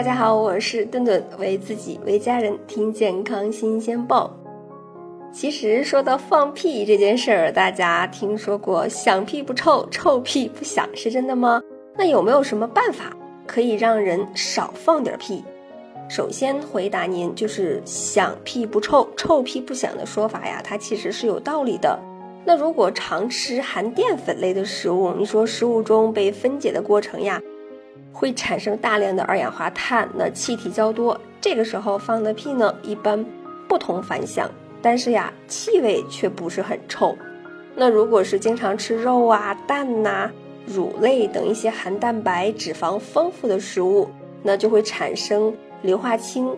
大家好，我是顿顿，为自己为家人听健康新鲜报。其实说到放屁这件事儿，大家听说过响屁不臭，臭屁不响，是真的吗？那有没有什么办法可以让人少放点屁？首先回答您，就是响屁不臭，臭屁不响的说法呀，它其实是有道理的。那如果常吃含淀粉类的食物，你说食物中被分解的过程呀？会产生大量的二氧化碳，那气体较多，这个时候放的屁呢，一般不同凡响，但是呀，气味却不是很臭。那如果是经常吃肉啊、蛋呐、乳类等一些含蛋白、脂肪丰富的食物，那就会产生硫化氢、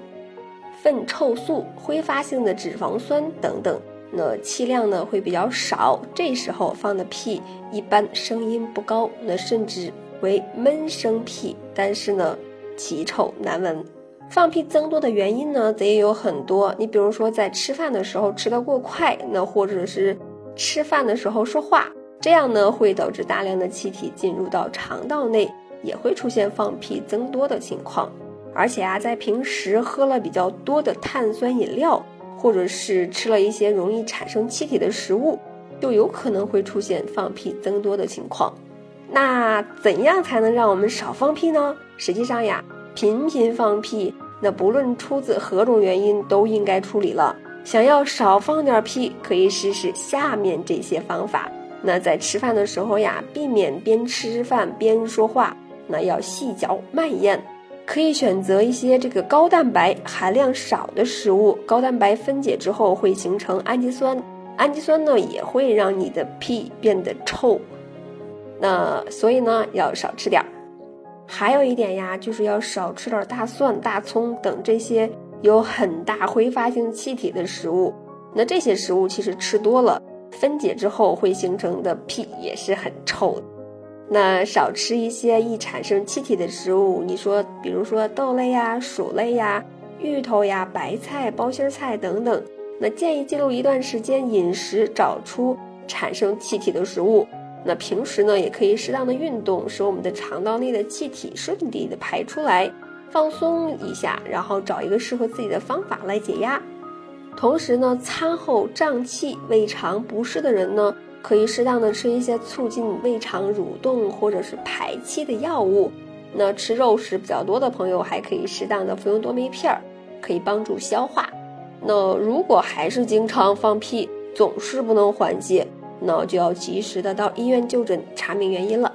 粪臭素、挥发性的脂肪酸等等，那气量呢会比较少，这时候放的屁一般声音不高，那甚至。为闷声屁，但是呢，奇臭难闻。放屁增多的原因呢，则也有很多。你比如说，在吃饭的时候吃得过快，那或者是吃饭的时候说话，这样呢会导致大量的气体进入到肠道内，也会出现放屁增多的情况。而且啊，在平时喝了比较多的碳酸饮料，或者是吃了一些容易产生气体的食物，就有可能会出现放屁增多的情况。那怎样才能让我们少放屁呢？实际上呀，频频放屁，那不论出自何种原因，都应该处理了。想要少放点屁，可以试试下面这些方法。那在吃饭的时候呀，避免边吃饭边说话，那要细嚼慢咽。可以选择一些这个高蛋白含量少的食物，高蛋白分解之后会形成氨基酸，氨基酸呢也会让你的屁变得臭。那所以呢，要少吃点儿。还有一点呀，就是要少吃点大蒜、大葱等这些有很大挥发性气体的食物。那这些食物其实吃多了，分解之后会形成的屁也是很臭的。那少吃一些易产生气体的食物，你说，比如说豆类呀、薯类呀、芋头呀、白菜、包心菜等等。那建议记录一段时间饮食，找出产生气体的食物。那平时呢，也可以适当的运动，使我们的肠道内的气体顺利的排出来，放松一下，然后找一个适合自己的方法来解压。同时呢，餐后胀气、胃肠不适的人呢，可以适当的吃一些促进胃肠蠕动或者是排气的药物。那吃肉食比较多的朋友，还可以适当的服用多酶片儿，可以帮助消化。那如果还是经常放屁，总是不能缓解。那就要及时的到医院就诊查明原因了。